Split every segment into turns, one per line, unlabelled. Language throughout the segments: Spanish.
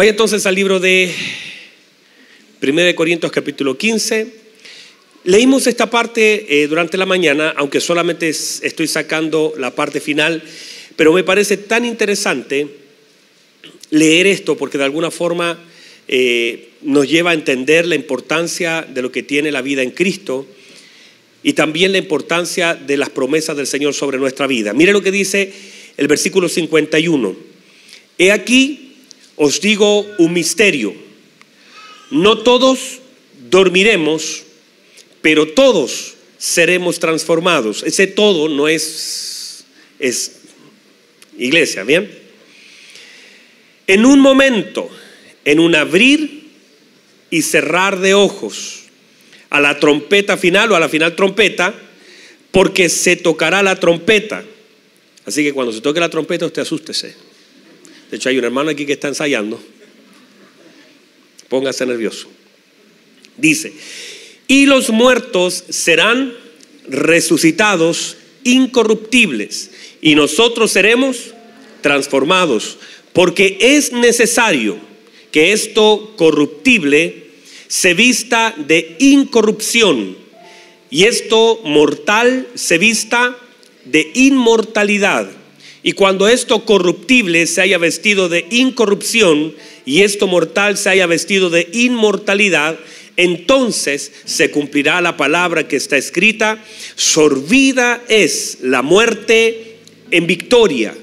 Vaya entonces al libro de 1 Corintios capítulo 15. Leímos esta parte eh, durante la mañana, aunque solamente estoy sacando la parte final, pero me parece tan interesante leer esto porque de alguna forma eh, nos lleva a entender la importancia de lo que tiene la vida en Cristo y también la importancia de las promesas del Señor sobre nuestra vida. Mire lo que dice el versículo 51. He aquí, os digo un misterio. No todos dormiremos, pero todos seremos transformados. Ese todo no es, es iglesia, ¿bien? En un momento, en un abrir y cerrar de ojos, a la trompeta final o a la final trompeta, porque se tocará la trompeta. Así que cuando se toque la trompeta, usted asústese. De hecho, hay un hermano aquí que está ensayando. Póngase nervioso. Dice, y los muertos serán resucitados incorruptibles y nosotros seremos transformados, porque es necesario que esto corruptible se vista de incorrupción y esto mortal se vista de inmortalidad. Y cuando esto corruptible se haya vestido de incorrupción y esto mortal se haya vestido de inmortalidad, entonces se cumplirá la palabra que está escrita, sorbida es la muerte en victoria.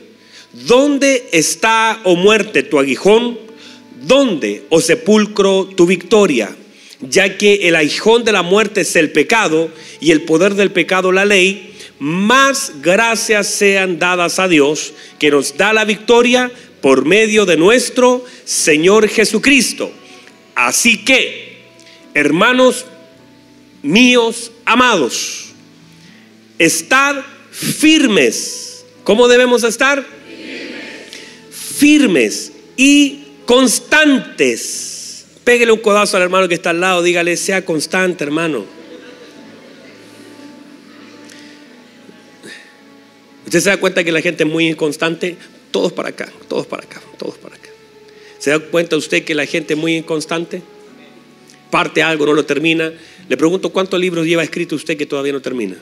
¿Dónde está, oh muerte, tu aguijón? ¿Dónde, oh sepulcro, tu victoria? Ya que el aguijón de la muerte es el pecado y el poder del pecado la ley, más gracias sean dadas a Dios que nos da la victoria por medio de nuestro Señor Jesucristo. Así que, hermanos míos amados, estad firmes. ¿Cómo debemos estar? Firmes, y constantes. Pégale un codazo al hermano que está al lado, dígale, sea constante, hermano. ¿Usted se da cuenta que la gente es muy inconstante? Todos para acá, todos para acá, todos para acá. ¿Se da cuenta usted que la gente es muy inconstante? Parte algo, no lo termina. Le pregunto, ¿cuántos libros lleva escrito usted que todavía no termina?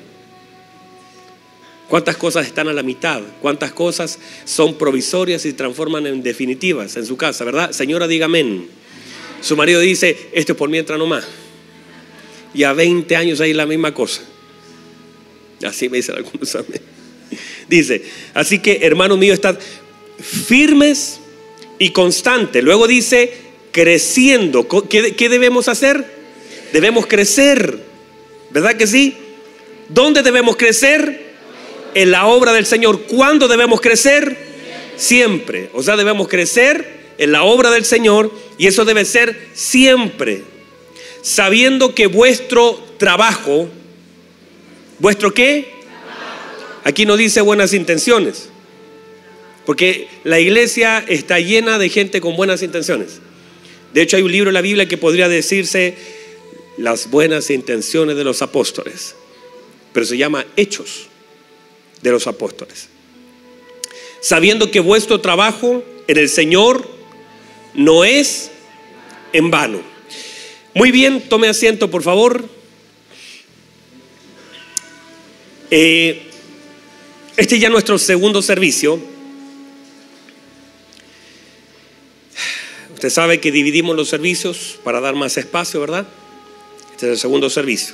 ¿Cuántas cosas están a la mitad? ¿Cuántas cosas son provisorias y se transforman en definitivas en su casa, verdad? Señora, diga amén. Su marido dice, esto es por mientras nomás. Y a 20 años hay la misma cosa. Así me dicen algunos amén. Dice, así que hermano mío, estad firmes y constantes. Luego dice, creciendo. ¿Qué, ¿Qué, debemos hacer? Debemos crecer. ¿Verdad que sí? ¿Dónde debemos crecer? en la obra del Señor. ¿Cuándo debemos crecer? Siempre. O sea, debemos crecer en la obra del Señor y eso debe ser siempre. Sabiendo que vuestro trabajo, ¿vuestro qué? Aquí no dice buenas intenciones. Porque la iglesia está llena de gente con buenas intenciones. De hecho, hay un libro en la Biblia que podría decirse las buenas intenciones de los apóstoles. Pero se llama Hechos de los apóstoles. Sabiendo que vuestro trabajo en el Señor no es en vano. Muy bien, tome asiento, por favor. Eh, este es ya nuestro segundo servicio. Usted sabe que dividimos los servicios para dar más espacio, ¿verdad? Este es el segundo servicio.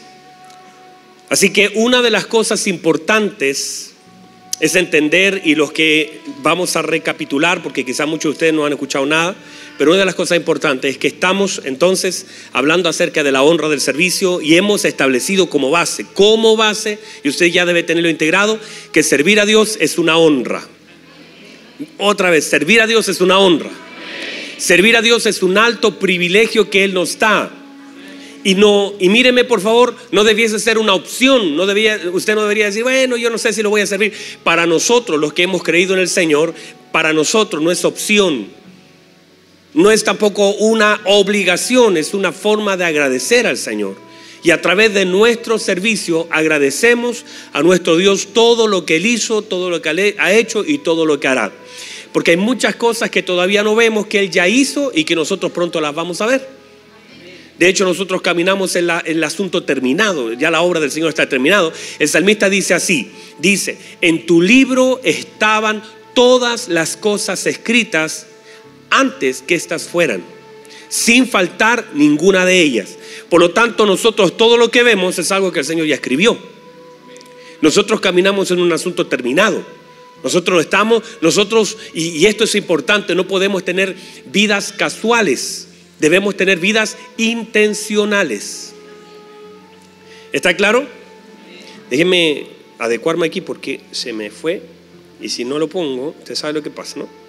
Así que una de las cosas importantes es entender y los que vamos a recapitular, porque quizás muchos de ustedes no han escuchado nada, pero una de las cosas importantes es que estamos entonces hablando acerca de la honra del servicio y hemos establecido como base, como base, y usted ya debe tenerlo integrado, que servir a Dios es una honra. Otra vez, servir a Dios es una honra. Servir a Dios es un alto privilegio que Él nos da. Y no, y míreme por favor, no debiese ser una opción, no debía, usted no debería decir, bueno, yo no sé si lo voy a servir. Para nosotros, los que hemos creído en el Señor, para nosotros no es opción. No es tampoco una obligación, es una forma de agradecer al Señor. Y a través de nuestro servicio agradecemos a nuestro Dios todo lo que Él hizo, todo lo que ha hecho y todo lo que hará. Porque hay muchas cosas que todavía no vemos que Él ya hizo y que nosotros pronto las vamos a ver. De hecho, nosotros caminamos en, el asunto terminado, ya la obra del Señor está terminado. El salmista dice así, dice, en tu libro estaban todas las cosas escritas antes que éstas fueran, sin faltar ninguna de ellas. Por lo tanto, nosotros todo lo que vemos es algo que el Señor ya escribió. Nosotros caminamos en un asunto terminado. Nosotros estamos, nosotros, y, esto es importante, no podemos tener vidas casuales, debemos tener vidas intencionales. ¿Está claro? Déjenme adecuarme aquí porque se me fue y si no lo pongo, usted sabe lo que pasa, ¿no?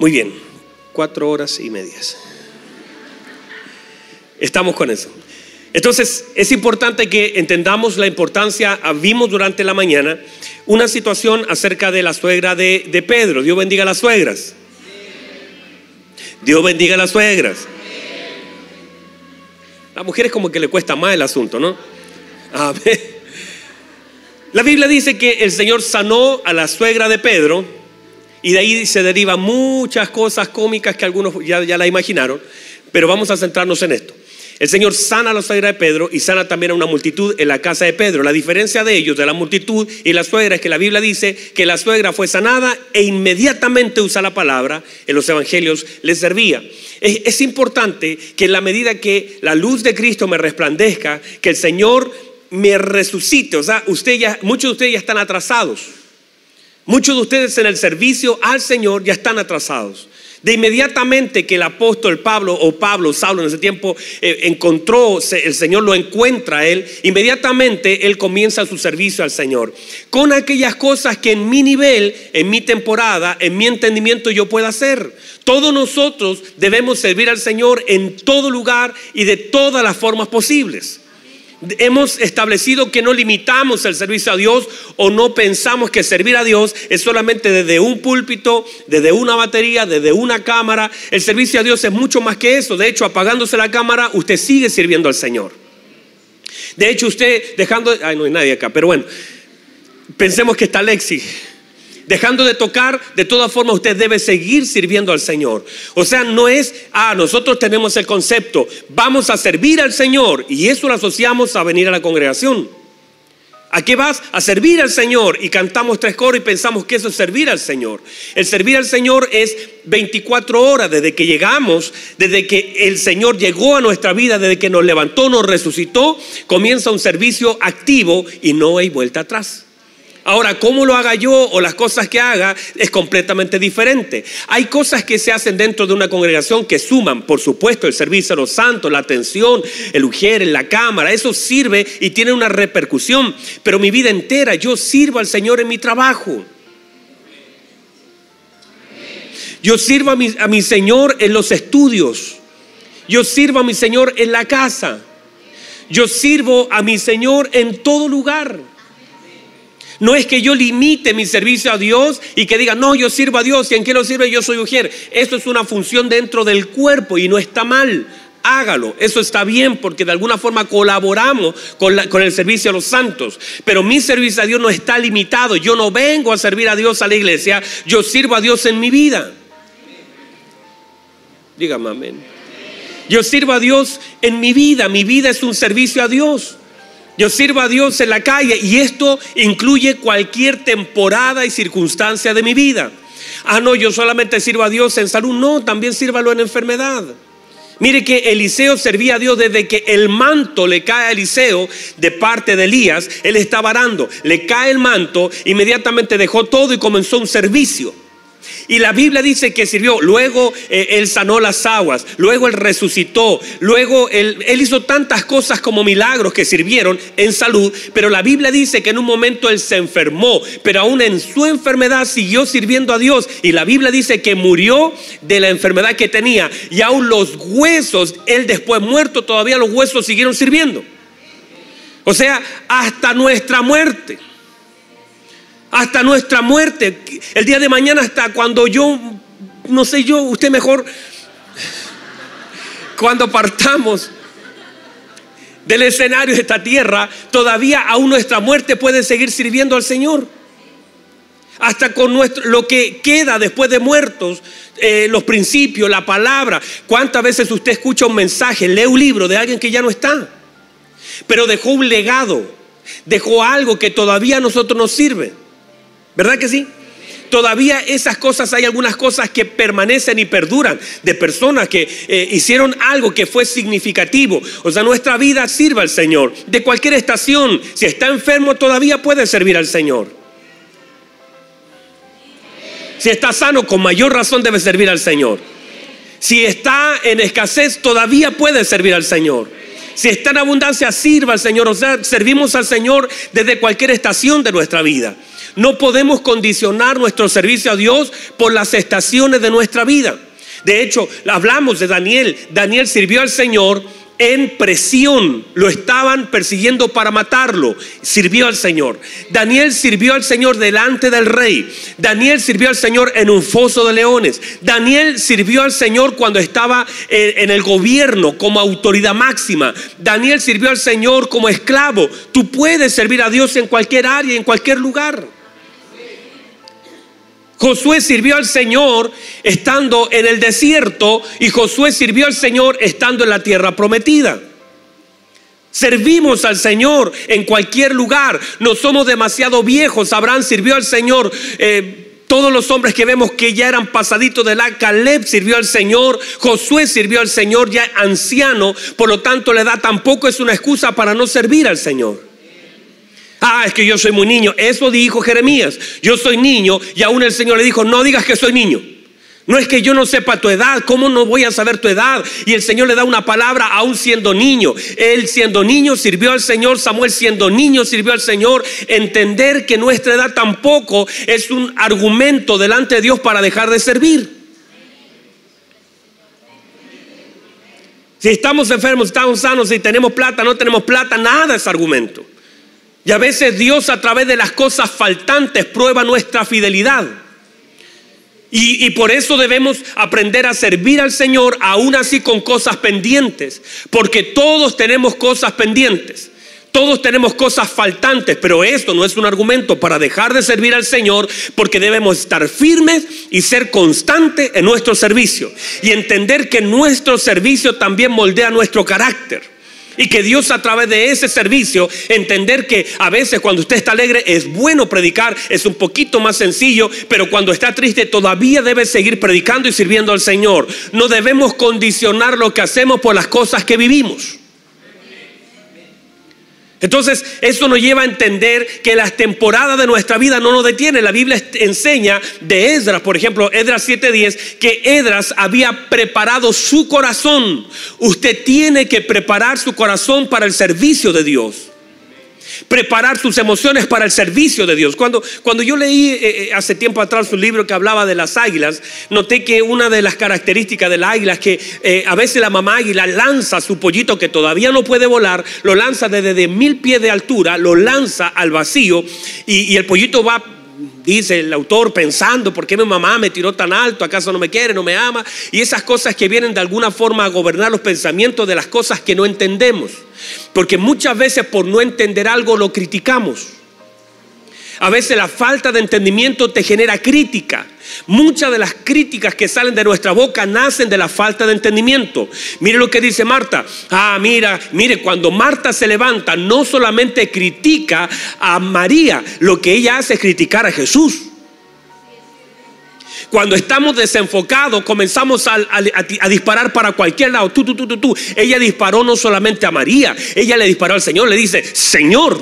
Muy bien, cuatro horas y medias. Estamos con eso. Entonces, es importante que entendamos la importancia. Vimos durante la mañana una situación acerca de la suegra de, Pedro. Dios bendiga a las suegras. Dios bendiga a las suegras. A mujeres como que le cuesta más el asunto, ¿no? A ver. La Biblia dice que el Señor sanó a la suegra de Pedro y de ahí se derivan muchas cosas cómicas que algunos ya, ya la imaginaron, pero vamos a centrarnos en esto. El Señor sana a la suegra de Pedro y sana también a una multitud en la casa de Pedro. La diferencia de ellos, de la multitud y la suegra, es que la Biblia dice que la suegra fue sanada e inmediatamente usa la palabra, en los evangelios le servía. Es, importante que en la medida que la luz de Cristo me resplandezca, que el Señor me resucite. O sea, ya, muchos de ustedes ya están atrasados. Muchos de ustedes en el servicio al Señor ya están atrasados. De inmediatamente que el apóstol Pablo o Pablo, Saulo en ese tiempo eh, encontró, el Señor lo encuentra a él, inmediatamente él comienza su servicio al Señor. Con aquellas cosas que en mi nivel, en mi temporada, en mi entendimiento yo pueda hacer. Todos nosotros debemos servir al Señor en todo lugar y de todas las formas posibles. Hemos establecido que no limitamos el servicio a Dios o no pensamos que servir a Dios es solamente desde un púlpito, desde una batería, desde una cámara. El servicio a Dios es mucho más que eso. De hecho, apagándose la cámara, usted sigue sirviendo al Señor. De hecho, usted dejando... Ay, no hay nadie acá, pero bueno, pensemos que está Lexi dejando de tocar, de todas formas usted debe seguir sirviendo al Señor. O sea, no es, ah, nosotros tenemos el concepto, vamos a servir al Señor y eso lo asociamos a venir a la congregación. ¿A qué vas? A servir al Señor. Y cantamos tres coros y pensamos que eso es servir al Señor. El servir al Señor es 24 horas desde que llegamos, desde que el Señor llegó a nuestra vida, desde que nos levantó, nos resucitó, comienza un servicio activo y no hay vuelta atrás. Ahora, cómo lo haga yo o las cosas que haga es completamente diferente. Hay cosas que se hacen dentro de una congregación que suman, por supuesto, el servicio a los santos, la atención, el ujier, la cámara, eso sirve y tiene una repercusión. Pero mi vida entera yo sirvo al Señor en mi trabajo. Yo sirvo a mi, a mi Señor en los estudios. Yo sirvo a mi Señor en la casa. Yo sirvo a mi Señor en todo lugar. No es que yo limite mi servicio a Dios y que diga, no, yo sirvo a Dios y en qué lo sirve yo soy mujer. Esto es una función dentro del cuerpo y no está mal. Hágalo, eso está bien porque de alguna forma colaboramos con, con, el servicio a los santos. Pero mi servicio a Dios no está limitado. Yo no vengo a servir a Dios a la iglesia, yo sirvo a Dios en mi vida. Dígame amén. Yo sirvo a Dios en mi vida, mi vida es un servicio a Dios. Yo sirvo a Dios en la calle y esto incluye cualquier temporada y circunstancia de mi vida. Ah, no, yo solamente sirvo a Dios en salud. No, también sírvalo en enfermedad. Mire que Eliseo servía a Dios desde que el manto le cae a Eliseo de parte de Elías. Él estaba arando, le cae el manto, inmediatamente dejó todo y comenzó un servicio. Y la Biblia dice que sirvió. Luego eh, él sanó las aguas. Luego él resucitó. Luego él, él, hizo tantas cosas como milagros que sirvieron en salud. Pero la Biblia dice que en un momento él se enfermó. Pero aún en su enfermedad siguió sirviendo a Dios. Y la Biblia dice que murió de la enfermedad que tenía. Y aún los huesos, él después muerto, todavía los huesos siguieron sirviendo. O sea, hasta nuestra muerte hasta nuestra muerte. El día de mañana hasta cuando yo, no sé yo, usted mejor, cuando partamos del escenario de esta tierra, todavía aún nuestra muerte puede seguir sirviendo al Señor. hasta con nuestro, lo que queda después de muertos, eh, los principios, la palabra. ¿Cuántas veces usted escucha un mensaje, lee un libro de alguien que ya no está? Pero dejó un legado, dejó algo que todavía a nosotros nos sirve. ¿Verdad que sí? Todavía esas cosas, hay algunas cosas que permanecen y perduran de personas que eh, hicieron algo que fue significativo. O sea, nuestra vida sirve al Señor. De cualquier estación, si está enfermo, todavía puede servir al Señor. Si está sano, con mayor razón debe servir al Señor. Si está en escasez, todavía puede servir al Señor. Si está en abundancia, sirva al Señor. O sea, servimos al Señor desde cualquier estación de nuestra vida. No podemos condicionar nuestro servicio a Dios por las estaciones de nuestra vida. De hecho, hablamos de Daniel. Daniel sirvió al Señor en presión, lo estaban persiguiendo para matarlo, sirvió al Señor. Daniel sirvió al Señor delante del rey. Daniel sirvió al Señor en un foso de leones. Daniel sirvió al Señor cuando estaba eh, en el gobierno como autoridad máxima. Daniel sirvió al Señor como esclavo. Tú puedes servir a Dios en cualquier área, en cualquier lugar. Josué sirvió al Señor estando en el desierto y Josué sirvió al Señor estando en la tierra prometida. Servimos al Señor en cualquier lugar. No somos demasiado viejos. Abraham sirvió al Señor. Eh, todos los hombres que vemos que ya eran pasaditos de la Caleb sirvió al Señor, Josué sirvió al Señor ya anciano, por lo tanto la edad tampoco es una excusa para no servir al Señor. Ah, es que yo soy muy niño. Eso dijo Jeremías. Yo soy niño y aún el Señor le dijo, no digas que soy niño. No es que yo no sepa tu edad, ¿cómo no voy a saber tu edad? Y el Señor le da una palabra aún siendo niño. Él siendo niño sirvió al Señor, Samuel siendo niño sirvió al Señor. Entender que nuestra edad tampoco es un argumento delante de Dios para dejar de servir. Si estamos enfermos, estamos sanos, si tenemos plata, no tenemos plata, nada es argumento. Y a veces Dios a través de las cosas faltantes prueba nuestra fidelidad. Y, por eso debemos aprender a servir al Señor aún así con cosas pendientes. Porque todos tenemos cosas pendientes. Todos tenemos cosas faltantes, pero esto no es un argumento para dejar de servir al Señor, porque debemos estar firmes y ser constantes en nuestro servicio. Y entender que nuestro servicio también moldea nuestro carácter. Y que Dios a través de ese servicio, entender que a veces cuando usted está alegre es bueno predicar, es un poquito más sencillo, pero cuando está triste todavía debe seguir predicando y sirviendo al Señor. No debemos condicionar lo que hacemos por las cosas que vivimos. Entonces, eso nos lleva a entender que las temporadas de nuestra vida no nos detienen. La Biblia enseña de Esdras, por ejemplo, Esdras 7:10, que Esdras había preparado su corazón. Usted tiene que preparar su corazón para el servicio de Dios preparar sus emociones para el servicio de Dios. Cuando, cuando yo leí eh, eh, hace tiempo atrás un libro que hablaba de las águilas, noté que una de las características de la águila es que eh, a veces la mamá águila lanza su pollito que todavía no puede volar, lo lanza desde mil pies de altura, lo lanza al vacío y el pollito va dice el autor, pensando, ¿por qué mi mamá me tiró tan alto? ¿Acaso no me quiere, no me ama? Y esas cosas que vienen de alguna forma a gobernar los pensamientos de las cosas que no entendemos. Porque muchas veces por no entender algo lo criticamos. A veces la falta de entendimiento te genera crítica. Muchas de las críticas que salen de nuestra boca nacen de la falta de entendimiento. Mire lo que dice Marta. Ah, mira, mire, cuando Marta se levanta, no solamente critica a María, lo que ella hace es criticar a Jesús. Cuando estamos desenfocados, comenzamos a, disparar para cualquier lado. Tú, tú, tú, tú, tú. Ella disparó no solamente a María, ella le disparó al Señor. Le dice, Señor,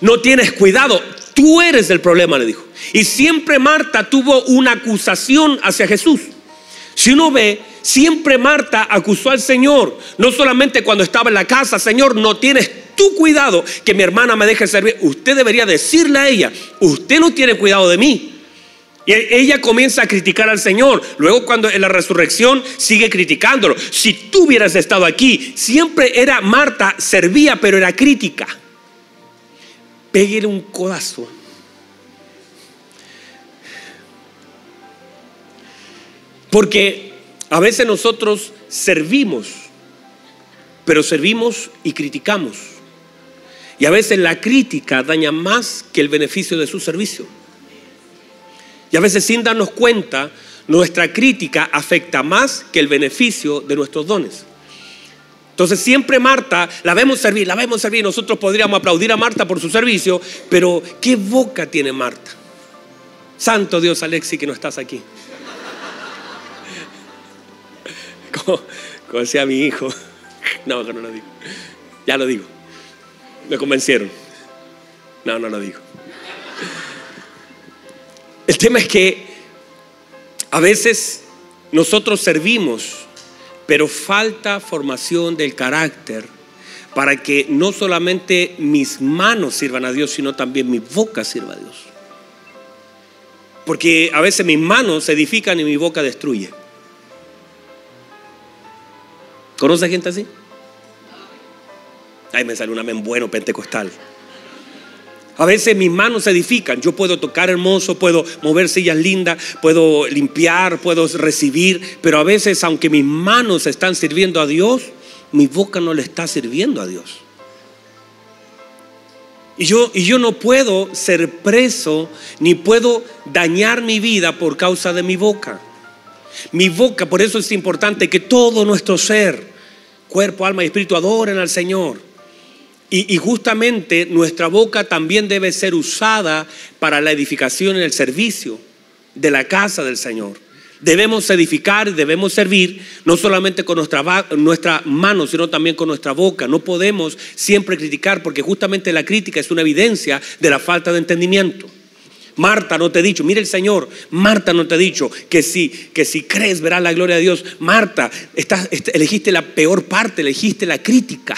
no tienes cuidado. Tú eres el problema, le dijo. Y siempre Marta tuvo una acusación hacia Jesús. Si uno ve, siempre Marta acusó al Señor, no solamente cuando estaba en la casa, Señor, no tienes tu cuidado que mi hermana me deje servir. Usted debería decirle a ella, usted no tiene cuidado de mí. Y ella comienza a criticar al Señor. Luego cuando en la resurrección sigue criticándolo. Si tú hubieras estado aquí, siempre era Marta, servía, pero era crítica. Pégale un codazo Porque a veces nosotros servimos, pero servimos y criticamos. Y a veces la crítica daña más que el beneficio de su servicio. Y a veces sin darnos cuenta, nuestra crítica afecta más que el beneficio de nuestros dones. Entonces siempre Marta, la vemos servir, la vemos servir, nosotros podríamos aplaudir a Marta por su servicio, pero ¿qué boca tiene Marta? Santo Dios, Alexi, que no estás aquí. Como, decía mi hijo. No, no lo digo. Ya lo digo. Me convencieron. No, no lo digo. El tema es que a veces nosotros servimos, pero falta formación del carácter para que no solamente mis manos sirvan a Dios, sino también mi boca sirva a Dios. Porque a veces mis manos se edifican y mi boca destruye. ¿Conoce gente así? Ahí me sale un amén bueno pentecostal. A veces mis manos se edifican. Yo puedo tocar hermoso, puedo mover sillas lindas, puedo limpiar, puedo recibir. Pero a veces, aunque mis manos están sirviendo a Dios, mi boca no le está sirviendo a Dios. Y yo, y yo no puedo ser preso ni puedo dañar mi vida por causa de mi boca. Mi boca, por eso es importante que todo nuestro ser, cuerpo, alma y espíritu adoren al Señor. Y, justamente nuestra boca también debe ser usada para la edificación y el servicio de la casa del Señor. Debemos edificar y debemos servir no solamente con nuestra, mano, sino también con nuestra boca. No podemos siempre criticar porque justamente la crítica es una evidencia de la falta de entendimiento. Marta no te ha dicho, mire el Señor, Marta no te ha dicho que si, que si crees verás la gloria de Dios. Marta, elegiste la peor parte, elegiste la crítica.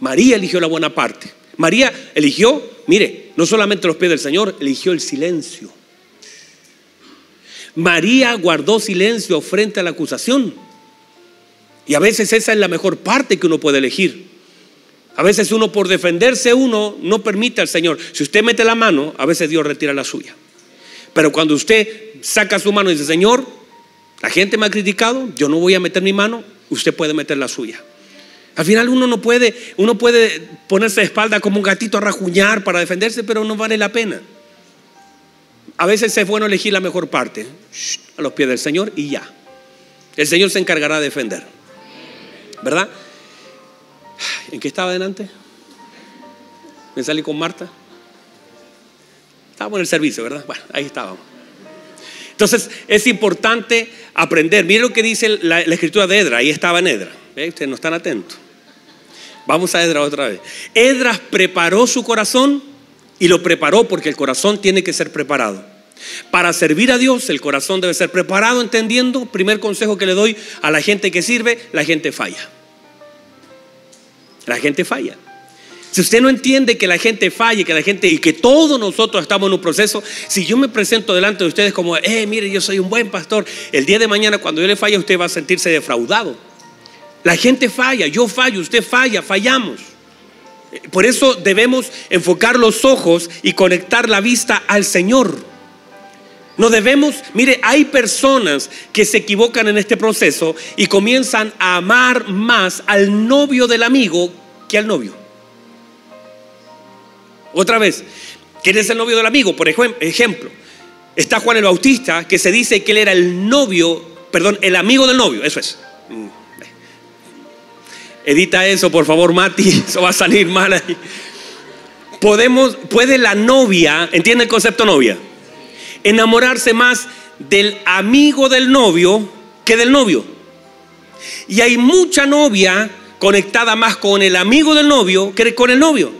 María eligió la buena parte. María eligió, mire, no solamente los pies del Señor, eligió el silencio. María guardó silencio frente a la acusación. Y a veces esa es la mejor parte que uno puede elegir. A veces uno por defenderse uno no permite al Señor. Si usted mete la mano, a veces Dios retira la suya. Pero cuando usted saca su mano y dice, Señor, la gente me ha criticado, yo no voy a meter mi mano, usted puede meter la suya. Al final uno no puede, uno puede ponerse de espalda como un gatito a rajuñar para defenderse, pero no vale la pena. A veces es bueno elegir la mejor parte, a los pies del Señor y ya. El Señor se encargará de defender. ¿Verdad? ¿En qué estaba adelante? Me salí con Marta. Estábamos en el servicio, ¿verdad? Bueno, ahí estábamos. Entonces es importante aprender. Miren lo que dice la, escritura de Edra. Ahí estaba en Edra. Ustedes no están atentos. Vamos a Edra otra vez. Edras preparó su corazón y lo preparó porque el corazón tiene que ser preparado. Para servir a Dios el corazón debe ser preparado entendiendo, primer consejo que le doy a la gente que sirve, la gente falla. La gente falla. Si usted no entiende que la gente falle, que la gente y que todos nosotros estamos en un proceso, si yo me presento delante de ustedes como, eh, mire, yo soy un buen pastor, el día de mañana cuando yo le falle, usted va a sentirse defraudado. La gente falla, yo fallo, usted falla, fallamos. Por eso debemos enfocar los ojos y conectar la vista al Señor. No debemos, mire, hay personas que se equivocan en este proceso y comienzan a amar más al novio del amigo que al novio. Otra vez, ¿quién es el novio del amigo? Por ejemplo, está Juan el Bautista que se dice que él era el novio, perdón, el amigo del novio, eso es. Edita eso, por favor, Mati, eso va a salir mal ahí. Podemos, puede la novia, ¿entiende el concepto novia? enamorarse más del amigo del novio que del novio. Y hay mucha novia conectada más con el amigo del novio que con el novio.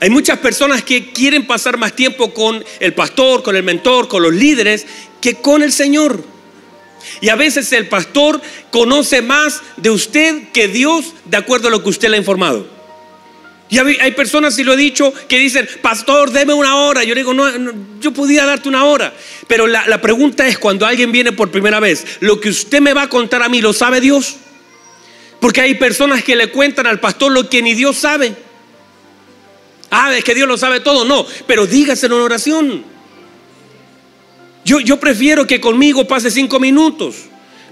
Hay muchas personas que quieren pasar más tiempo con el pastor, con el mentor, con los líderes, que con el Señor. Y a veces el pastor conoce más de usted que Dios de acuerdo a lo que usted le ha informado. Y hay personas, y lo he dicho, que dicen, pastor, deme una hora. Yo digo, no, yo podía darte una hora. Pero la, la, pregunta es, cuando alguien viene por primera vez, ¿lo que usted me va a contar a mí lo sabe Dios? Porque hay personas que le cuentan al pastor lo que ni Dios sabe. Ah, es que Dios lo sabe todo. No, pero dígaselo en oración. Yo, prefiero que conmigo pase cinco minutos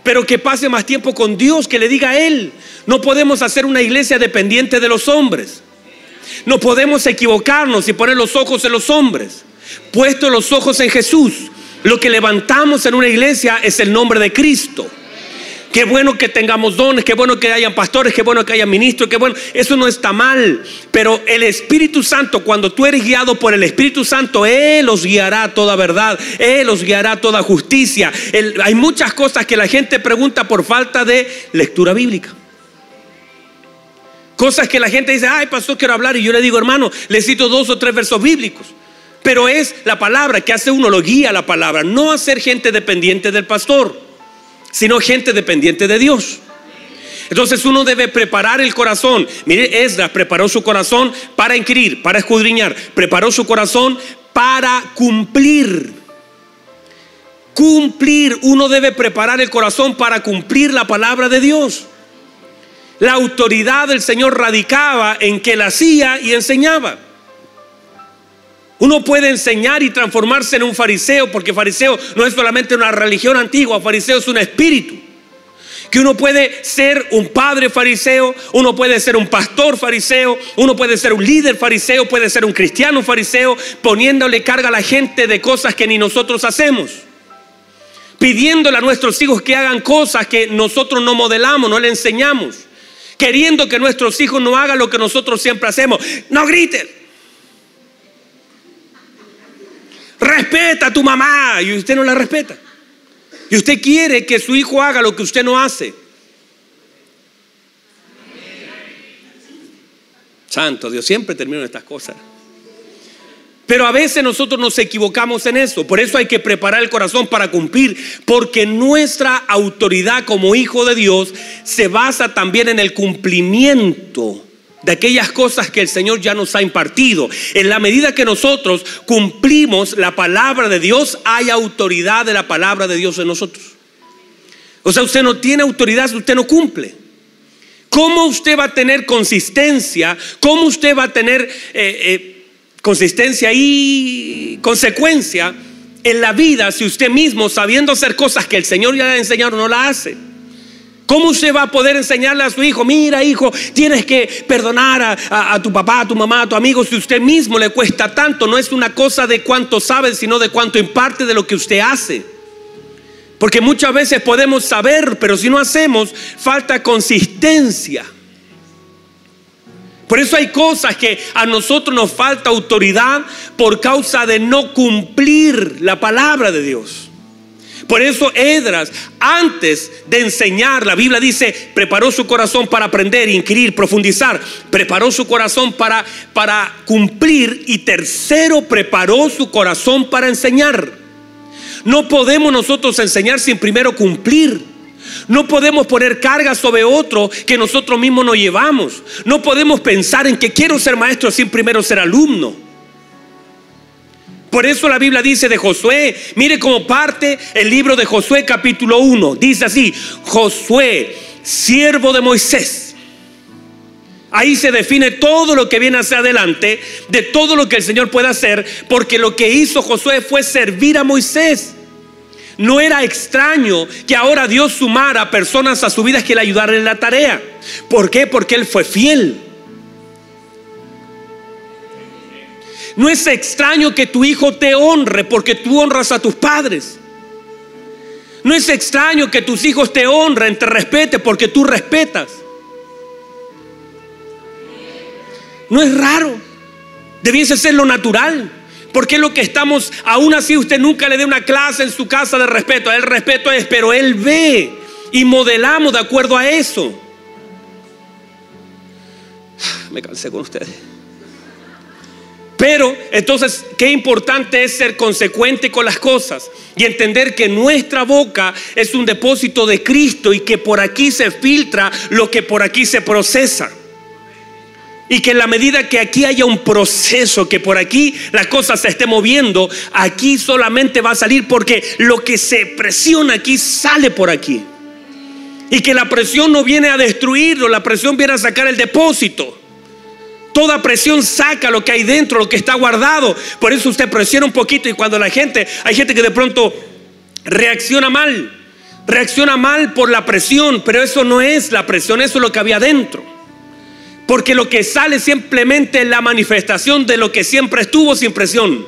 pero que pase más tiempo con Dios, que le diga a Él. No podemos hacer una iglesia dependiente de los hombres. No podemos equivocarnos y poner los ojos en los hombres. puesto los ojos en Jesús. Lo que levantamos en una iglesia es el nombre de Cristo. Qué bueno que tengamos dones, qué bueno que hayan pastores, qué bueno que haya ministros, qué bueno. Eso no está mal. Pero el Espíritu Santo, cuando tú eres guiado por el Espíritu Santo, Él los guiará toda verdad. Él los guiará toda justicia. hay muchas cosas que la gente pregunta por falta de lectura bíblica. Cosas que la gente dice, ay, pastor, quiero hablar. Y yo le digo, hermano, le cito dos o tres versos bíblicos. Pero es la palabra que hace uno, lo guía la palabra, no hacer gente dependiente del pastor sino gente dependiente de Dios. Entonces uno debe preparar el corazón. Mire, Esdras preparó su corazón para inquirir, para escudriñar. Preparó su corazón para cumplir. Cumplir. Uno debe preparar el corazón para cumplir la palabra de Dios. La autoridad del Señor radicaba en que la hacía y enseñaba. Uno puede enseñar y transformarse en un fariseo, porque fariseo no es solamente una religión antigua, fariseo es un espíritu. Que uno puede ser un padre fariseo, uno puede ser un pastor fariseo, uno puede ser un líder fariseo, puede ser un cristiano fariseo, poniéndole carga a la gente de cosas que ni nosotros hacemos. Pidiéndole a nuestros hijos que hagan cosas que nosotros no modelamos, no le enseñamos. Queriendo que nuestros hijos no hagan lo que nosotros siempre hacemos. No griten. Respeta a tu mamá y usted no la respeta. Y usted quiere que su hijo haga lo que usted no hace. Santo Dios, siempre termino estas cosas. Pero a veces nosotros nos equivocamos en eso. Por eso hay que preparar el corazón para cumplir. Porque nuestra autoridad como hijo de Dios se basa también en el cumplimiento de aquellas cosas que el Señor ya nos ha impartido. En la medida que nosotros cumplimos la palabra de Dios, hay autoridad de la palabra de Dios en nosotros. O sea, usted no tiene autoridad si usted no cumple. ¿Cómo usted va a tener consistencia? ¿Cómo usted va a tener eh, eh, consistencia y consecuencia en la vida si usted mismo, sabiendo hacer cosas que el Señor ya le ha enseñado, no la hace? ¿Cómo usted va a poder enseñarle a su hijo, mira hijo, tienes que perdonar a, tu papá, a tu mamá, a tu amigo, si usted mismo le cuesta tanto? No es una cosa de cuánto sabe, sino de cuánto imparte de lo que usted hace. Porque muchas veces podemos saber, pero si no hacemos, falta consistencia. Por eso hay cosas que a nosotros nos falta autoridad por causa de no cumplir la palabra de Dios. Por eso Edras, antes de enseñar, la Biblia dice, preparó su corazón para aprender, inquirir, profundizar. Preparó su corazón para, para cumplir. Y tercero, preparó su corazón para enseñar. No podemos nosotros enseñar sin primero cumplir. No podemos poner carga sobre otro que nosotros mismos nos llevamos. No podemos pensar en que quiero ser maestro sin primero ser alumno. Por eso la Biblia dice de Josué, mire cómo parte el libro de Josué capítulo 1. Dice así, Josué, siervo de Moisés. Ahí se define todo lo que viene hacia adelante, de todo lo que el Señor puede hacer, porque lo que hizo Josué fue servir a Moisés. No era extraño que ahora Dios sumara personas a su vida que le ayudaran en la tarea. ¿Por qué? Porque Él fue fiel. No es extraño que tu hijo te honre porque tú honras a tus padres. No es extraño que tus hijos te honren, te respeten porque tú respetas. No es raro. Debiese ser lo natural. Porque es lo que estamos, aún así usted nunca le dé una clase en su casa de respeto. El respeto es, pero él ve y modelamos de acuerdo a eso. Me cansé con ustedes. Pero entonces, qué importante es ser consecuente con las cosas y entender que nuestra boca es un depósito de Cristo y que por aquí se filtra lo que por aquí se procesa. Y que en la medida que aquí haya un proceso, que por aquí la cosa se esté moviendo, aquí solamente va a salir porque lo que se presiona aquí sale por aquí. Y que la presión no viene a destruirlo, la presión viene a sacar el depósito. Toda presión saca lo que hay dentro, lo que está guardado. Por eso usted presiona un poquito y cuando la gente, hay gente que de pronto reacciona mal. Reacciona mal por la presión, pero eso no es la presión, eso es lo que había dentro. Porque lo que sale simplemente es la manifestación de lo que siempre estuvo sin presión.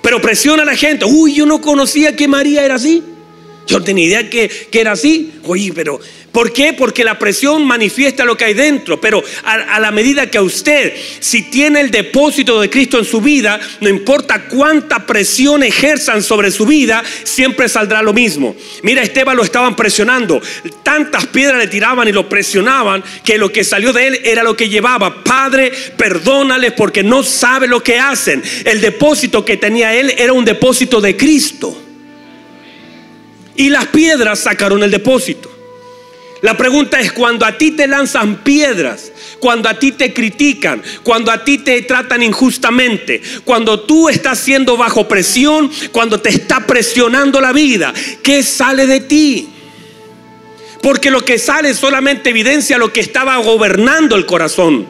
Pero presiona a la gente. Uy, yo no conocía que María era así. Yo no tenía idea que, que era así. Oye, pero ¿Por qué? Porque la presión manifiesta lo que hay dentro, pero a, la medida que a usted, si tiene el depósito de Cristo en su vida, no importa cuánta presión ejerzan sobre su vida, siempre saldrá lo mismo. Mira, Esteban lo estaban presionando, tantas piedras le tiraban y lo presionaban que lo que salió de él era lo que llevaba. Padre, perdónales porque no sabe lo que hacen. El depósito que tenía él era un depósito de Cristo. Y las piedras sacaron el depósito. La pregunta es, cuando a ti te lanzan piedras, cuando a ti te critican, cuando a ti te tratan injustamente, cuando tú estás siendo bajo presión, cuando te está presionando la vida, ¿qué sale de ti? Porque lo que sale solamente evidencia lo que estaba gobernando el corazón.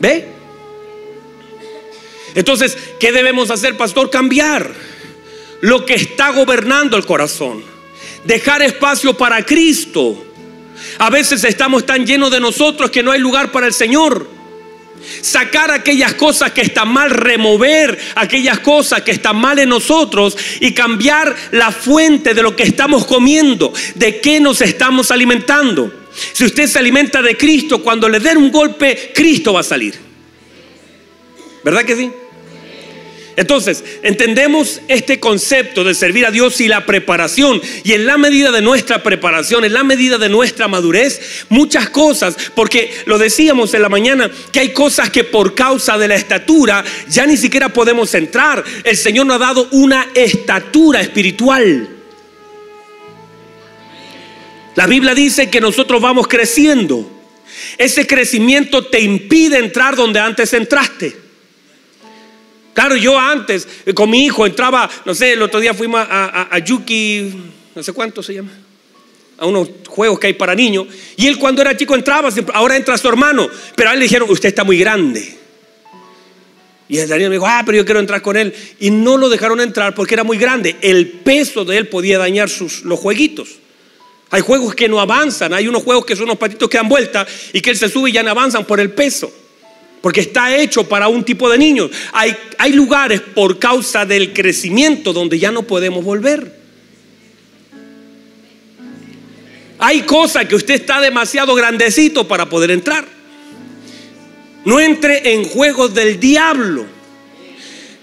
¿Ve? Entonces, ¿qué debemos hacer, pastor? Cambiar lo que está gobernando el corazón dejar espacio para Cristo. A veces estamos tan llenos de nosotros que no hay lugar para el Señor. Sacar aquellas cosas que están mal, remover aquellas cosas que están mal en nosotros y cambiar la fuente de lo que estamos comiendo, de qué nos estamos alimentando. Si usted se alimenta de Cristo, cuando le den un golpe, Cristo va a salir. ¿Verdad que sí? Entonces, entendemos este concepto de servir a Dios y la preparación. Y en la medida de nuestra preparación, en la medida de nuestra madurez, muchas cosas, porque lo decíamos en la mañana, que hay cosas que por causa de la estatura ya ni siquiera podemos entrar. El Señor nos ha dado una estatura espiritual. La Biblia dice que nosotros vamos creciendo. Ese crecimiento te impide entrar donde antes entraste. Claro, yo antes eh, con mi hijo entraba, no sé, el otro día fuimos a, Yuki, no sé cuánto se llama, a unos juegos que hay para niños. Y él cuando era chico entraba, ahora entra su hermano, pero a él le dijeron, usted está muy grande. Y el Daniel me dijo, ah, pero yo quiero entrar con él. Y no lo dejaron entrar porque era muy grande. El peso de él podía dañar sus, los jueguitos. Hay juegos que no avanzan, hay unos juegos que son unos patitos que dan vuelta y que él se sube y ya no avanzan por el peso porque está hecho para un tipo de niños. Hay, hay lugares por causa del crecimiento donde ya no podemos volver. Hay cosas que usted está demasiado grandecito para poder entrar. No entre en juegos del diablo.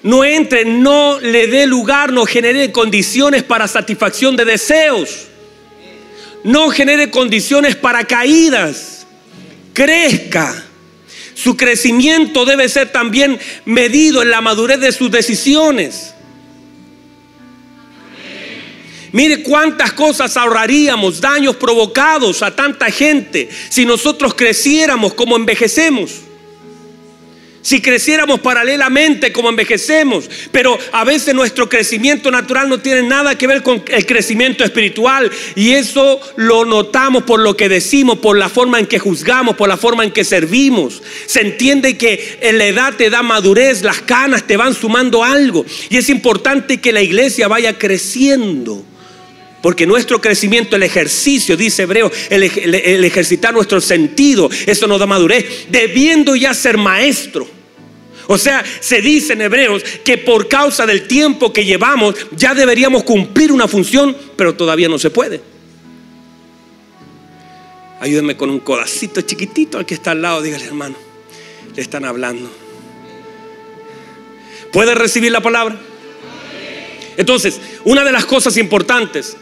No entre, no le dé lugar, no genere condiciones para satisfacción de deseos. No genere condiciones para caídas. Crezca su crecimiento debe ser también medido en la madurez de sus decisiones. Mire cuántas cosas ahorraríamos, daños provocados a tanta gente si nosotros creciéramos como envejecemos si creciéramos paralelamente como envejecemos. Pero a veces nuestro crecimiento natural no tiene nada que ver con el crecimiento espiritual. Y eso lo notamos por lo que decimos, por la forma en que juzgamos, por la forma en que servimos. Se entiende que la edad te da madurez, las canas te van sumando algo. Y es importante que la iglesia vaya creciendo. Porque nuestro crecimiento, el ejercicio, dice Hebreo, el, el, ejercitar nuestro sentido, eso nos da madurez, debiendo ya ser maestro. O sea, se dice en Hebreos que por causa del tiempo que llevamos ya deberíamos cumplir una función, pero todavía no se puede. Ayúdenme con un codacito chiquitito al que está al lado, dígale hermano, le están hablando. ¿Puede recibir la palabra? Entonces, una de las cosas importantes,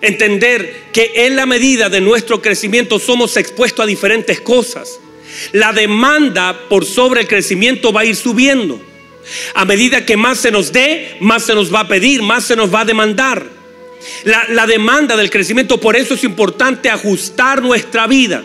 entender que en la medida de nuestro crecimiento somos expuestos a diferentes cosas. La demanda por sobre el crecimiento va a ir subiendo. A medida que más se nos dé, más se nos va a pedir, más se nos va a demandar. La, la demanda del crecimiento, por eso es importante ajustar nuestra vida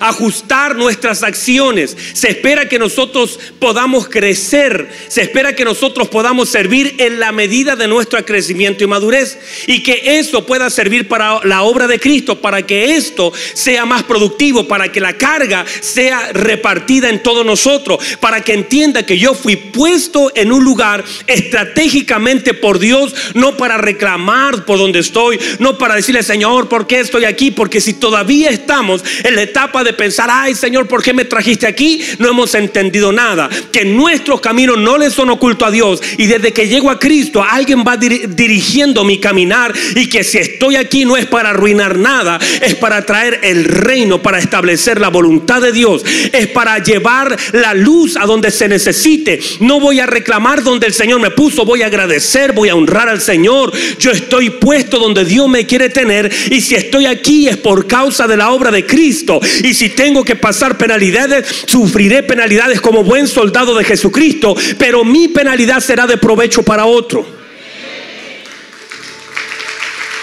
ajustar nuestras acciones. Se espera que nosotros podamos crecer. Se espera que nosotros podamos servir en la medida de nuestro crecimiento y madurez. Y que eso pueda servir para la obra de Cristo, para que esto sea más productivo, para que la carga sea repartida en todos nosotros, para que entienda que yo fui puesto en un lugar estratégicamente por Dios, no para reclamar por donde estoy, no para decirle, Señor, ¿por qué estoy aquí? Porque si todavía estamos en la etapa etapa de pensar, ay Señor, ¿por qué me trajiste aquí? No hemos entendido nada. Que nuestros caminos no le son ocultos a Dios. Y desde que llego a Cristo, alguien va dirigiendo mi caminar. Y que si estoy aquí no es para arruinar nada, es para traer el reino, para establecer la voluntad de Dios. Es para llevar la luz a donde se necesite. No voy a reclamar donde el Señor me puso, voy a agradecer, voy a honrar al Señor. Yo estoy puesto donde Dios me quiere tener. Y si estoy aquí es por causa de la obra de Cristo. Y si tengo que pasar penalidades, sufriré penalidades como buen soldado de Jesucristo, pero mi penalidad será de provecho para otro.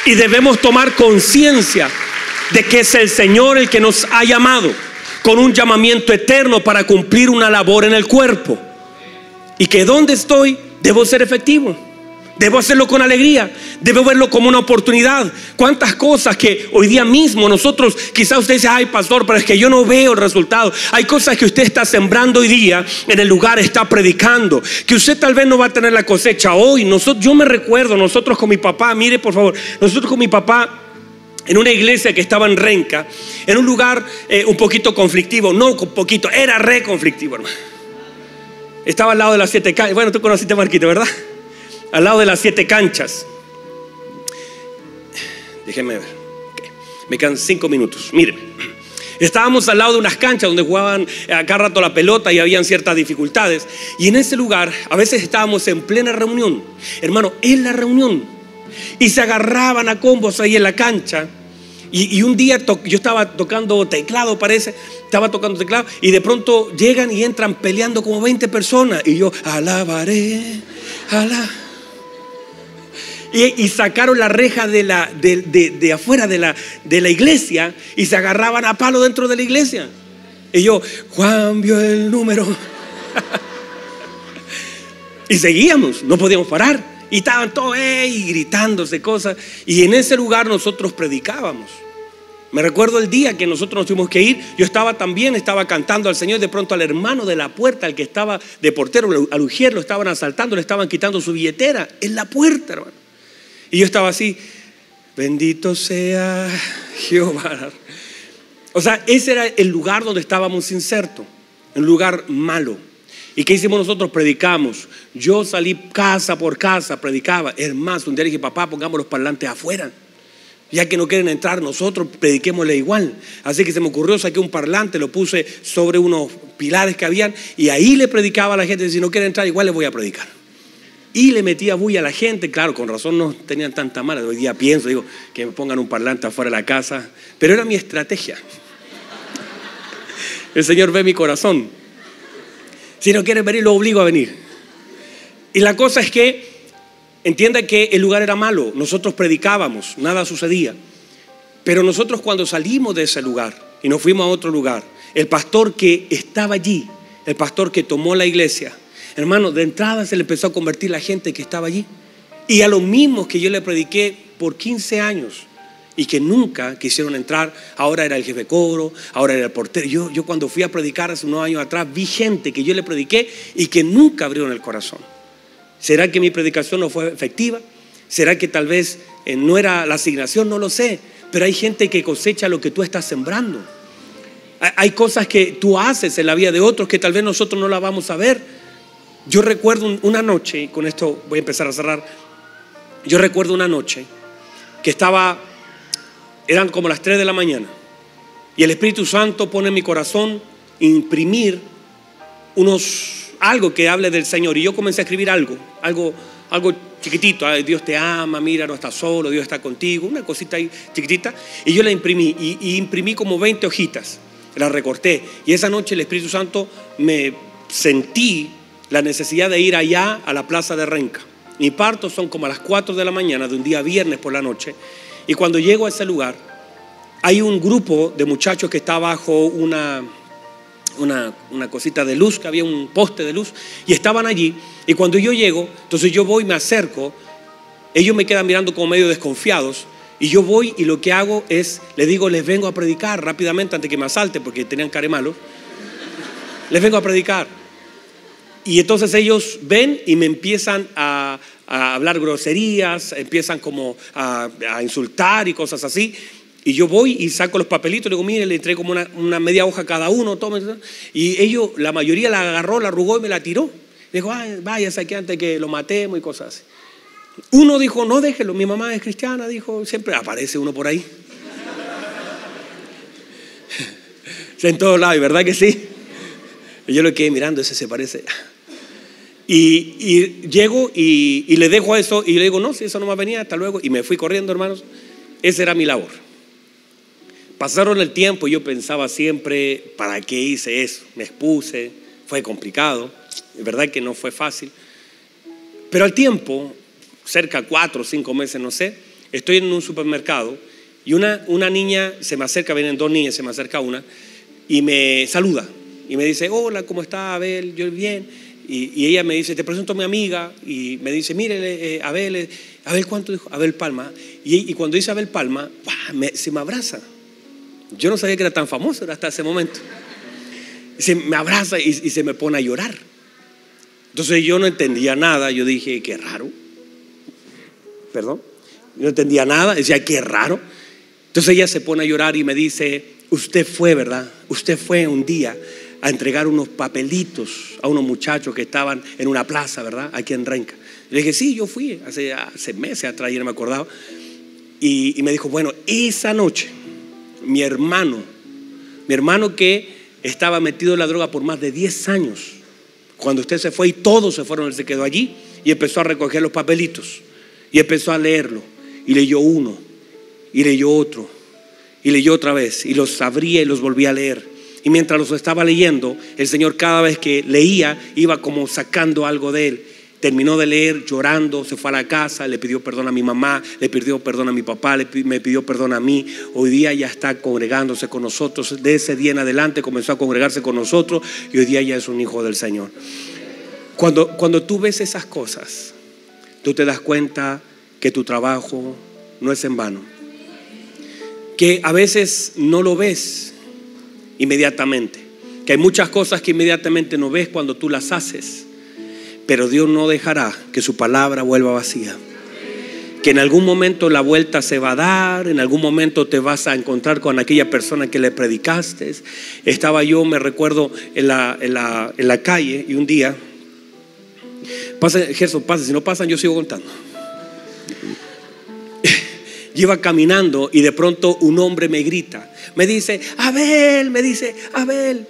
Y debemos tomar conciencia de que es el Señor el que nos ha llamado con un llamamiento eterno para cumplir una labor en el cuerpo. Y que donde estoy debo ser efectivo. Debo hacerlo con alegría, debo verlo como una oportunidad. Cuántas cosas que hoy día mismo nosotros, quizás usted dice, ay pastor, pero es que yo no veo el resultado. Hay cosas que usted está sembrando hoy día en el lugar, está predicando, que usted tal vez no va a tener la cosecha hoy. Yo me recuerdo, nosotros con mi papá, mire por favor, nosotros con mi papá en una iglesia que estaba en Renca, en un lugar eh, un poquito conflictivo, no un poquito, era re conflictivo, hermano. Estaba al lado de las siete calles. Bueno, tú conociste Marquito, ¿verdad? Al lado de las siete canchas. Déjenme ver. Me quedan cinco minutos. Miren. Estábamos al lado de unas canchas donde jugaban a cada rato la pelota y habían ciertas dificultades. Y en ese lugar, a veces estábamos en plena reunión. Hermano, en la reunión. Y se agarraban a combos ahí en la cancha. Y, un día yo estaba tocando teclado, parece, estaba tocando teclado, y de pronto llegan y entran peleando como 20 personas. Y yo, alabaré, alabaré y, sacaron la reja de, la, de, afuera de la, de la iglesia y se agarraban a palo dentro de la iglesia. Y yo, Juan vio el número. y seguíamos, no podíamos parar. Y estaban todos gritándose cosas. Y en ese lugar nosotros predicábamos. Me recuerdo el día que nosotros nos tuvimos que ir, yo estaba también, estaba cantando al Señor, de pronto al hermano de la puerta, al que estaba de portero, al ujier, lo estaban asaltando, le estaban quitando su billetera en la puerta, hermano. Y yo estaba así, bendito sea Jehová. O sea, ese era el lugar donde estábamos insertos, un lugar malo. ¿Y qué hicimos nosotros? Predicamos. Yo salí casa por casa, predicaba. Es más, un día dije, papá, pongamos los parlantes afuera. Ya que no quieren entrar, nosotros prediquémosle igual. Así que se me ocurrió, saqué un parlante, lo puse sobre unos pilares que habían y ahí le predicaba a la gente, si no quieren entrar, igual les voy a predicar y le metía bulla a la gente. Claro, con razón no tenían tanta mala. Hoy día pienso, digo, que me pongan un parlante afuera de la casa. Pero era mi estrategia. El Señor ve mi corazón. Si no quiere venir, lo obligo a venir. Y la cosa es que entienda que el lugar era malo. Nosotros predicábamos, nada sucedía. Pero nosotros cuando salimos de ese lugar y nos fuimos a otro lugar, el pastor que estaba allí, el pastor que tomó la iglesia, Hermano, de entrada se le empezó a convertir la gente que estaba allí. Y a los mismos que yo le prediqué por 15 años y que nunca quisieron entrar, ahora era el jefe de coro, ahora era el portero. Yo, yo cuando fui a predicar hace unos años atrás, vi gente que yo le prediqué y que nunca abrieron el corazón. ¿Será que mi predicación no fue efectiva? ¿Será que tal vez eh, no era la asignación? No lo sé. Pero hay gente que cosecha lo que tú estás sembrando. Hay cosas que tú haces en la vida de otros que tal vez nosotros no la vamos a ver. Yo recuerdo una noche, y con esto voy a empezar a cerrar, yo recuerdo una noche que estaba, eran como las 3 de la mañana, y el Espíritu Santo pone en mi corazón imprimir unos, algo que hable del Señor, y yo comencé a escribir algo, algo, algo chiquitito, Dios te ama, mira, no estás solo, Dios está contigo, una cosita ahí chiquitita, y yo la imprimí, y, y imprimí como 20 hojitas, la recorté, y esa noche el Espíritu Santo me sentí la necesidad de ir allá a la plaza de Renca. Mi parto son como a las 4 de la mañana de un día viernes por la noche. Y cuando llego a ese lugar, hay un grupo de muchachos que está bajo una, una, una, cosita de luz, que había un poste de luz, y estaban allí. Y cuando yo llego, entonces yo voy, me acerco, ellos me quedan mirando como medio desconfiados, y yo voy y lo que hago es, les digo, les vengo a predicar rápidamente antes que me asalte, porque tenían care malo, les vengo a predicar. Y entonces ellos ven y me empiezan a, hablar groserías, empiezan como a, insultar y cosas así. Y yo voy y saco los papelitos, le digo, mire, le entrego como una, media hoja a cada uno, tome. Y ellos, la mayoría la agarró, la arrugó y me la tiró. Dijo, Ay, vaya, saque antes que lo matemos y cosas así. Uno dijo, no déjelo, mi mamá es cristiana, dijo, siempre aparece uno por ahí. en todos lados, ¿verdad que sí? Y yo lo quedé mirando, ese se parece. Y, llego y, le dejo eso y le digo, no, si eso no me venía, hasta luego. Y me fui corriendo, hermanos. Esa era mi labor. Pasaron el tiempo y yo pensaba siempre, ¿para qué hice eso? Me expuse, fue complicado. Es verdad que no fue fácil. Pero al tiempo, cerca cuatro o cinco meses, no sé, estoy en un supermercado y una, una niña se me acerca, vienen dos niñas, se me acerca una y me saluda y me dice, hola, ¿cómo está Abel? Yo bien. Y, ella me dice, te presento a mi amiga y me dice, mire, eh, Abel, eh, Abel, ¿cuánto dijo? Abel Palma. Y, cuando dice Abel Palma, se me abraza. Yo no sabía que era tan famoso hasta ese momento. se me abraza y, se me pone a llorar. Entonces yo no entendía nada, yo dije, qué raro. Perdón. No entendía nada, decía, qué raro. Entonces ella se pone a llorar y me dice, usted fue, ¿verdad? Usted fue un día a entregar unos papelitos a unos muchachos que estaban en una plaza, ¿verdad? Aquí en Renca. Le dije, sí, yo fui hace, hace meses atrás, y no me acordaba. Y, y me dijo, bueno, esa noche, mi hermano, mi hermano que estaba metido en la droga por más de 10 años, cuando usted se fue y todos se fueron, él se quedó allí y empezó a recoger los papelitos y empezó a leerlo. Y leyó uno, y leyó otro, y leyó otra vez, y los abría y los volvía a leer. Y mientras los estaba leyendo, el Señor cada vez que leía iba como sacando algo de él. Terminó de leer llorando, se fue a la casa, le pidió perdón a mi mamá, le pidió perdón a mi papá, me pidió perdón a mí. Hoy día ya está congregándose con nosotros. De ese día en adelante comenzó a congregarse con nosotros y hoy día ya es un hijo del Señor. Cuando, cuando tú ves esas cosas, tú te das cuenta que tu trabajo no es en vano. Que a veces no lo ves inmediatamente. Que hay muchas cosas que inmediatamente no ves cuando tú las haces. Pero Dios no dejará que su palabra vuelva vacía. Que en algún momento la vuelta se va a dar, en algún momento te vas a encontrar con aquella persona que le predicaste. Estaba yo, me recuerdo, en la, en la, en la calle y un día, pasa, Jesús, pasa, si no pasan yo sigo contando. Yo iba caminando y de pronto un hombre me grita, me dice, Abel, me dice, Abel.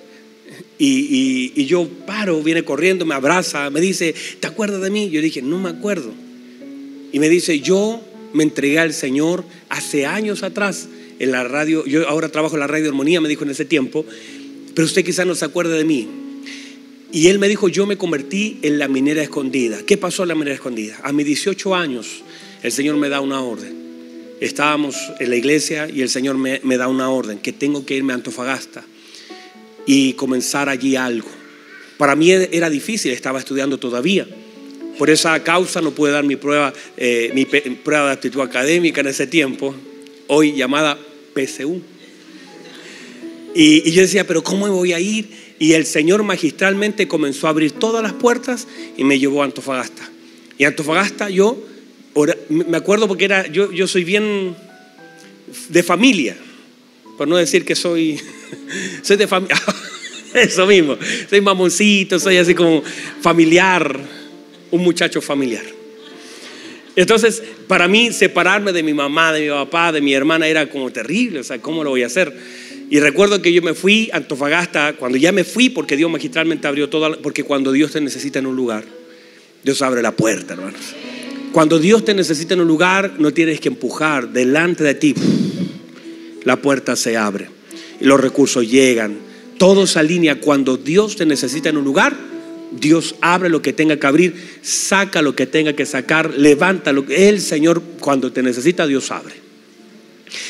Y, yo paro, viene corriendo, me abraza, me dice, ¿te acuerdas de mí? Yo dije, no me acuerdo. Y me dice, yo me entregué al Señor hace años atrás en la radio, yo ahora trabajo en la radio Armonía, me dijo en ese tiempo, pero usted quizás no se acuerda de mí. Y él me dijo, yo me convertí en la minera escondida. ¿Qué pasó en la minera escondida? A mis 18 años el Señor me da una orden. Estábamos en la iglesia y el Señor me, me da una orden, que tengo que irme a Antofagasta y comenzar allí algo. Para mí era difícil, estaba estudiando todavía. Por esa causa no pude dar mi prueba, eh, mi prueba de actitud académica en ese tiempo, hoy llamada PSU. Y, y, yo decía, pero ¿cómo voy a ir? Y el Señor magistralmente comenzó a abrir todas las puertas y me llevó a Antofagasta. Y Antofagasta yo, me acuerdo porque era, yo, soy bien de familia, por no decir que soy soy de familia. Eso mismo. Soy mamoncito, soy así como familiar. Un muchacho familiar. Entonces, para mí, separarme de mi mamá, de mi papá, de mi hermana era como terrible. O sea, ¿cómo lo voy a hacer? Y recuerdo que yo me fui a Antofagasta, cuando ya me fui, porque Dios magistralmente abrió todo, porque cuando Dios te necesita en un lugar, Dios abre la puerta, hermanos. Cuando Dios te necesita en un lugar, no tienes que empujar delante de ti. La puerta se abre los recursos llegan. Todo se alinea cuando Dios te necesita en un lugar. Dios abre lo que tenga que abrir, saca lo que tenga que sacar, levanta lo que el Señor cuando te necesita, Dios abre.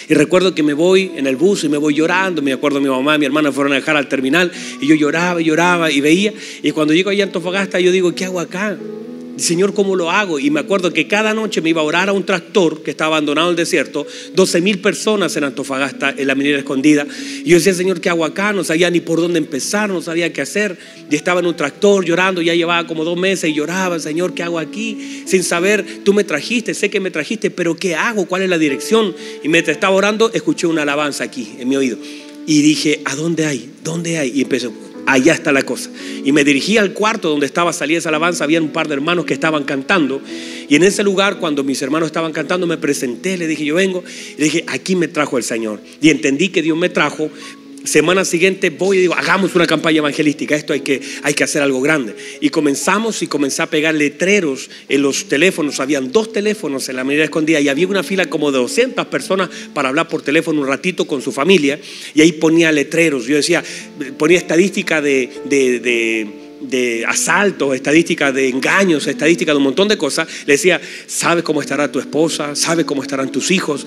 Y recuerdo que me voy en el bus y me voy llorando. Me acuerdo mi mamá y mi hermana fueron a dejar al terminal y yo lloraba y lloraba y veía. Y cuando llego allá a Antofagasta, yo digo, ¿qué hago acá? Señor, ¿cómo lo hago? Y me acuerdo que cada noche me iba a orar a un tractor que estaba abandonado en el desierto, 12 mil personas en Antofagasta, en la minera escondida. Y yo decía, Señor, ¿qué hago acá? No sabía ni por dónde empezar, no sabía qué hacer. Y estaba en un tractor llorando, ya llevaba como dos meses y lloraba, Señor, ¿qué hago aquí? Sin saber, tú me trajiste, sé que me trajiste, pero ¿qué hago? ¿Cuál es la dirección? Y mientras estaba orando, escuché una alabanza aquí en mi oído. Y dije, ¿a dónde hay? ¿Dónde hay? Y empecé, allá está la cosa. Y me dirigí al cuarto donde estaba salida esa alabanza, había un par de hermanos que estaban cantando. Y en ese lugar, cuando mis hermanos estaban cantando, me presenté, le dije, yo vengo, y le dije, aquí me trajo el Señor. Y entendí que Dios me trajo Semana siguiente voy y digo, hagamos una campaña evangelística, esto hay que, hay que hacer algo grande. Y comenzamos y comencé a pegar letreros en los teléfonos, habían dos teléfonos en la medida escondida y había una fila como de 200 personas para hablar por teléfono un ratito con su familia y ahí ponía letreros, yo decía, ponía estadística de, de asaltos, estadística de engaños, estadística de un montón de cosas, le decía, ¿sabes cómo estará tu esposa? ¿Sabes cómo estarán tus hijos?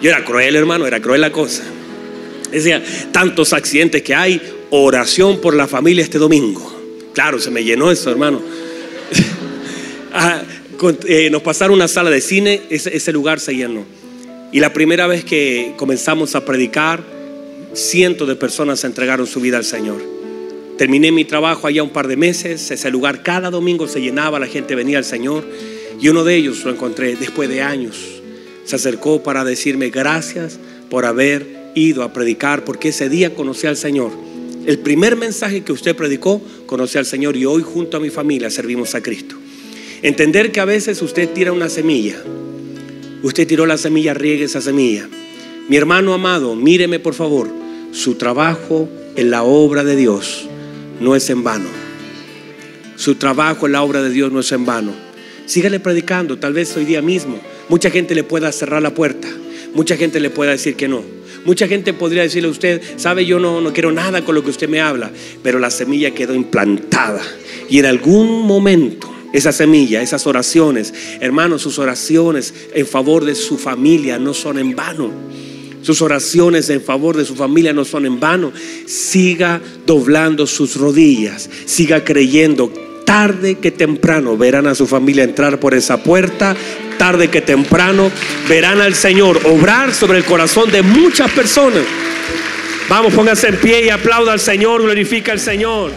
Yo era cruel, hermano, era cruel la cosa. Decía, tantos accidentes que hay, oración por la familia este domingo. Claro, se me llenó eso, hermano. Ah, nos pasaron una sala de cine, ese, ese lugar se llenó. Y la primera vez que comenzamos a predicar, cientos de personas entregaron su vida al Señor. Terminé mi trabajo allá un par de meses, ese lugar cada domingo se llenaba, la gente venía al Señor. Y uno de ellos lo encontré después de años. Se acercó para decirme gracias por haber ido a predicar porque ese día conocí al Señor. El primer mensaje que usted predicó, conocí al Señor y hoy junto a mi familia servimos a Cristo. Entender que a veces usted tira una semilla. Usted tiró la semilla, riegue esa semilla. Mi hermano amado, míreme por favor. Su trabajo en la obra de Dios no es en vano. Su trabajo en la obra de Dios no es en vano. Sígale predicando, tal vez hoy día mismo. Mucha gente le pueda cerrar la puerta. Mucha gente le pueda decir que no. Mucha gente podría decirle a usted, sabe, yo no, no quiero nada con lo que usted me habla, pero la semilla quedó implantada. Y en algún momento esa semilla, esas oraciones, hermanos, sus oraciones en favor de su familia no son en vano. Sus oraciones en favor de su familia no son en vano. Siga doblando sus rodillas, siga creyendo. Tarde que temprano verán a su familia entrar por esa puerta tarde que temprano verán al Señor obrar sobre el corazón de muchas personas. Vamos, pónganse en pie y aplauda al Señor, glorifica al Señor.